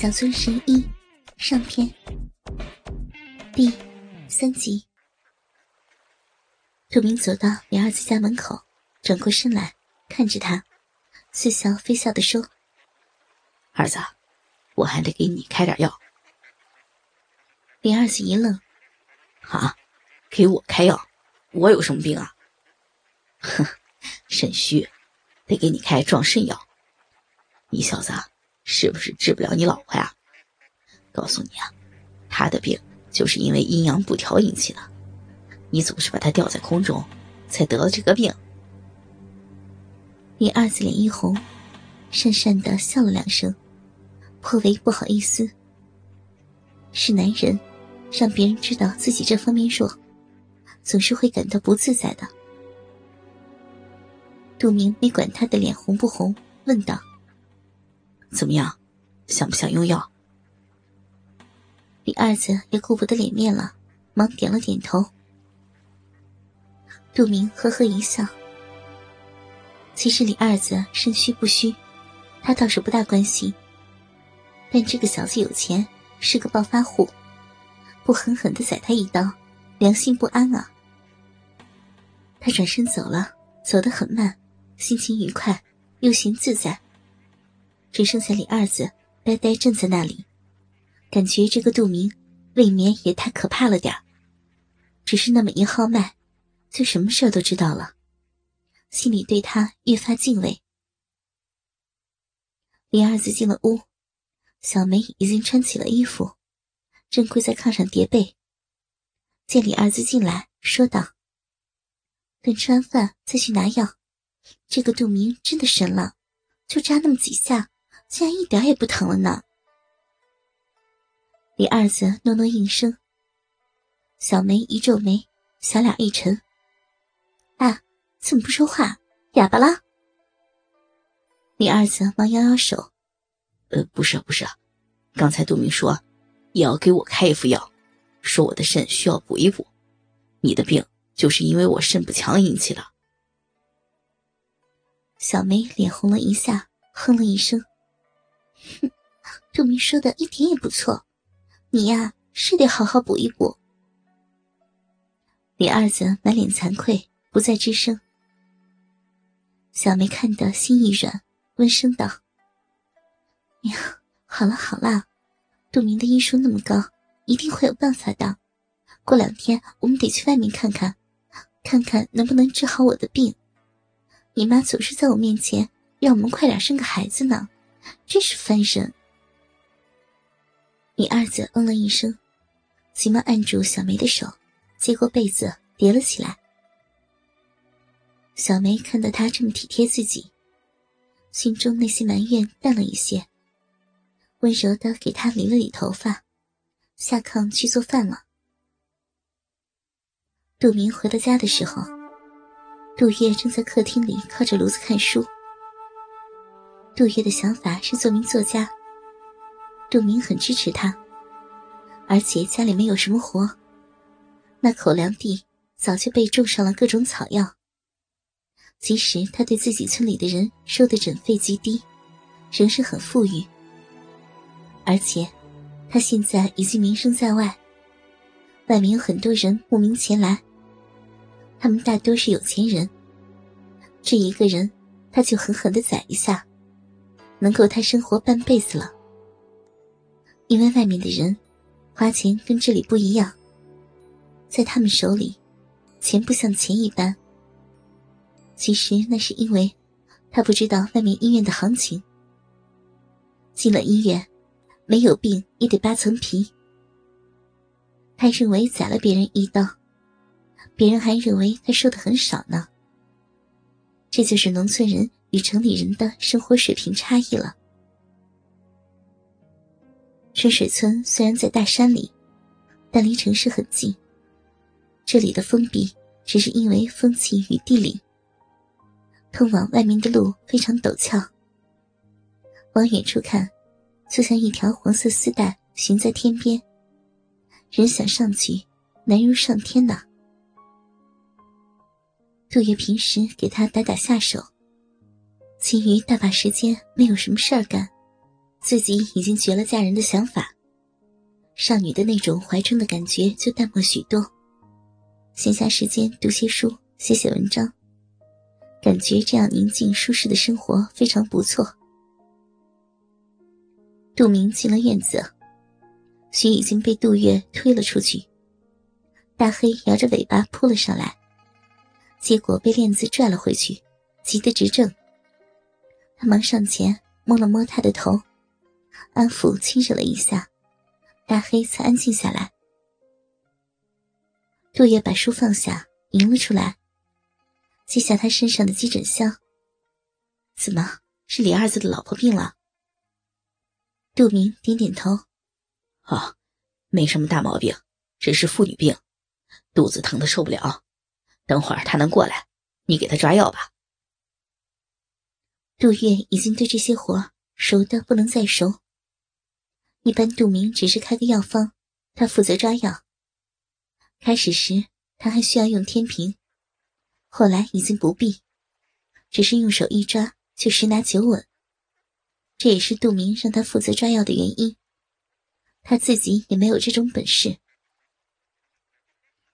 小村十一上篇第三集。杜明走到李二子家门口，转过身来看着他，似笑非笑的说：“儿子，我还得给你开点药。”李二子一愣：“啊，给我开药？我有什么病啊？”“哼，肾虚，得给你开壮肾药。你小子。”是不是治不了你老婆呀？告诉你啊，她的病就是因为阴阳不调引起的。你总是把她吊在空中，才得了这个病。李二子脸一红，讪讪的笑了两声，颇为不好意思。是男人，让别人知道自己这方面弱，总是会感到不自在的。杜明没管他的脸红不红，问道。怎么样，想不想用药？李二子也顾不得脸面了，忙点了点头。杜明呵呵一笑。其实李二子肾虚不虚，他倒是不大关心。但这个小子有钱，是个暴发户，不狠狠的宰他一刀，良心不安啊。他转身走了，走得很慢，心情愉快，又嫌自在。只剩下李二子呆呆站在那里，感觉这个杜明未免也太可怕了点只是那么一号脉，就什么事都知道了，心里对他越发敬畏。李二子进了屋，小梅已经穿起了衣服，正跪在炕上叠被。见李二子进来，说道：“等吃完饭再去拿药。这个杜明真的神了，就扎那么几下。”竟然一点也不疼了呢！李二子诺诺应声。小梅一皱眉，小脸一沉：“啊，怎么不说话？哑巴了？”李二子忙摇摇手：“呃，不是，不是，刚才杜明说也要给我开一副药，说我的肾需要补一补。你的病就是因为我肾不强引起的。”小梅脸红了一下，哼了一声。哼，杜明说的一点也不错，你呀是得好好补一补。李二子满脸惭愧，不再吱声。小梅看得心一软，温声道：“呀，好了好了，杜明的医术那么高，一定会有办法的。过两天我们得去外面看看，看看能不能治好我的病。你妈总是在我面前让我们快点生个孩子呢。”真是烦人！你二子嗯了一声，急忙按住小梅的手，接过被子叠了起来。小梅看到他这么体贴自己，心中那些埋怨淡了一些，温柔的给他理了理头发，下炕去做饭了。杜明回到家的时候，杜月正在客厅里靠着炉子看书。杜月的想法是做名作家，杜明很支持他，而且家里没有什么活，那口粮地早就被种上了各种草药。即使他对自己村里的人收的诊费极低，仍是很富裕。而且，他现在已经名声在外，外面有很多人慕名前来，他们大多是有钱人。这一个人，他就狠狠的宰一下。能够他生活半辈子了，因为外面的人花钱跟这里不一样，在他们手里，钱不像钱一般。其实那是因为他不知道外面医院的行情。进了医院，没有病也得扒层皮。他认为宰了别人一刀，别人还认为他收的很少呢。这就是农村人。与城里人的生活水平差异了。春水村虽然在大山里，但离城市很近。这里的封闭只是因为风气与地理。通往外面的路非常陡峭，往远处看，就像一条黄色丝带悬在天边，人想上去难如上天呐。杜月平时给他打打下手。其余大把时间没有什么事儿干，自己已经绝了嫁人的想法，少女的那种怀春的感觉就淡漠许多。闲暇时间读些书，写写文章，感觉这样宁静舒适的生活非常不错。杜明进了院子，徐已经被杜月推了出去。大黑摇着尾巴扑了上来，结果被链子拽了回去，急得直挣。他忙上前摸了摸他的头，安抚亲热了一下，大黑才安静下来。杜月把书放下，迎了出来，接下他身上的急诊箱。怎么是李二子的老婆病了？杜明点点头，哦，没什么大毛病，只是妇女病，肚子疼的受不了。等会儿他能过来，你给他抓药吧。杜月已经对这些活熟的不能再熟。一般杜明只是开个药方，他负责抓药。开始时他还需要用天平，后来已经不必，只是用手一抓就十拿九稳。这也是杜明让他负责抓药的原因，他自己也没有这种本事。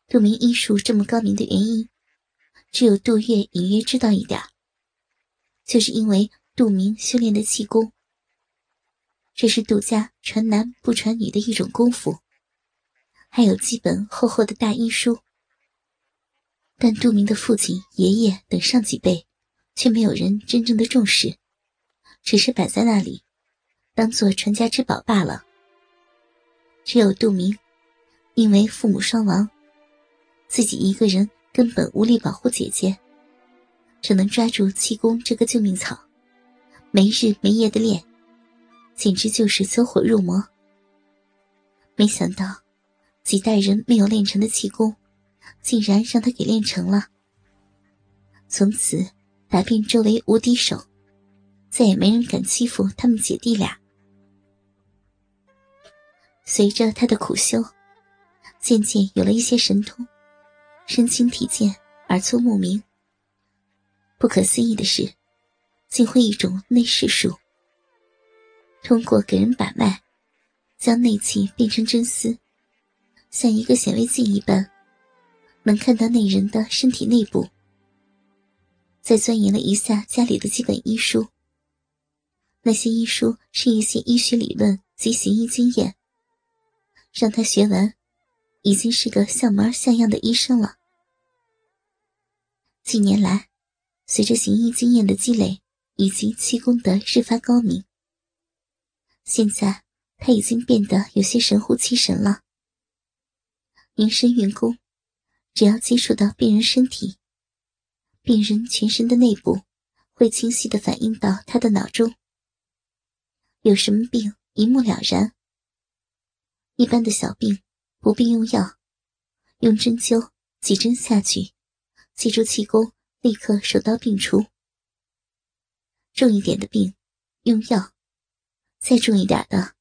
杜明医术这么高明的原因，只有杜月隐约知道一点，就是因为杜明修炼的气功。这是杜家传男不传女的一种功夫，还有几本厚厚的大医书。但杜明的父亲、爷爷等上几辈，却没有人真正的重视。只是摆在那里，当做传家之宝罢了。只有杜明，因为父母双亡，自己一个人根本无力保护姐姐，只能抓住气功这个救命草，没日没夜的练，简直就是走火入魔。没想到，几代人没有练成的气功，竟然让他给练成了。从此，打遍周围无敌手。再也没人敢欺负他们姐弟俩。随着他的苦修，渐渐有了一些神通，身轻体健，耳聪目明。不可思议的是，竟会一种内视术，通过给人把脉，将内气变成真丝，像一个显微镜一般，能看到那人的身体内部。再钻研了一下家里的基本医书。那些医书是一些医学理论及行医经验，让他学完，已经是个像模像样的医生了。几年来，随着行医经验的积累以及气功的日发高明，现在他已经变得有些神乎其神了。凝神运功，只要接触到病人身体，病人全身的内部会清晰的反映到他的脑中。有什么病一目了然。一般的小病不必用药，用针灸几针下去，借助气功立刻手到病除。重一点的病用药，再重一点的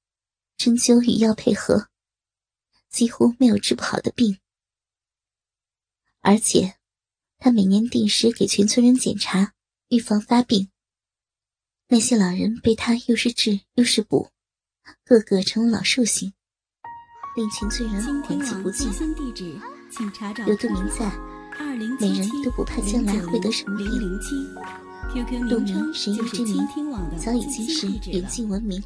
针灸与药配合，几乎没有治不好的病。而且他每年定时给全村人检查，预防发病。那些老人被他又是治又是补，个个成了老寿星，令全村人感激不尽。有杜明在，每人都不怕将来会得什么病。杜明神医之名早已经是远近闻名。